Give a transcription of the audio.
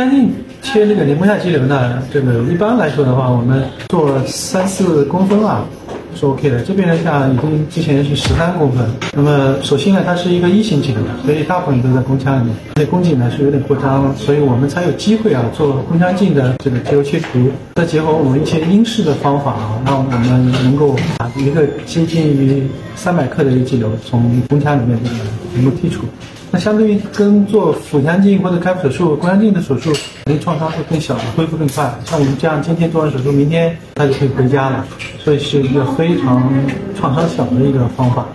干净切那个黏膜下肌瘤呢，这个一般来说的话，我们做三四公分啊。是 OK 的，这边呢像已经之前是十三公分，那么首先呢它是一个一型颈的，所以大部分都在宫腔里面，那宫颈呢是有点扩张，所以我们才有机会啊做宫腔镜的这个肌瘤切除，再结合我们一些英式的方法啊，让我们能够把一个接近于三百克的一个肌瘤从宫腔里面能够剔除。那相对于跟做腹腔镜或者开腹手术、宫腔镜的手术，肯定创伤会更小，恢复更快。像我们这样今天做完手术，明天他就可以回家了，所以是一个非常创伤小的一个方法。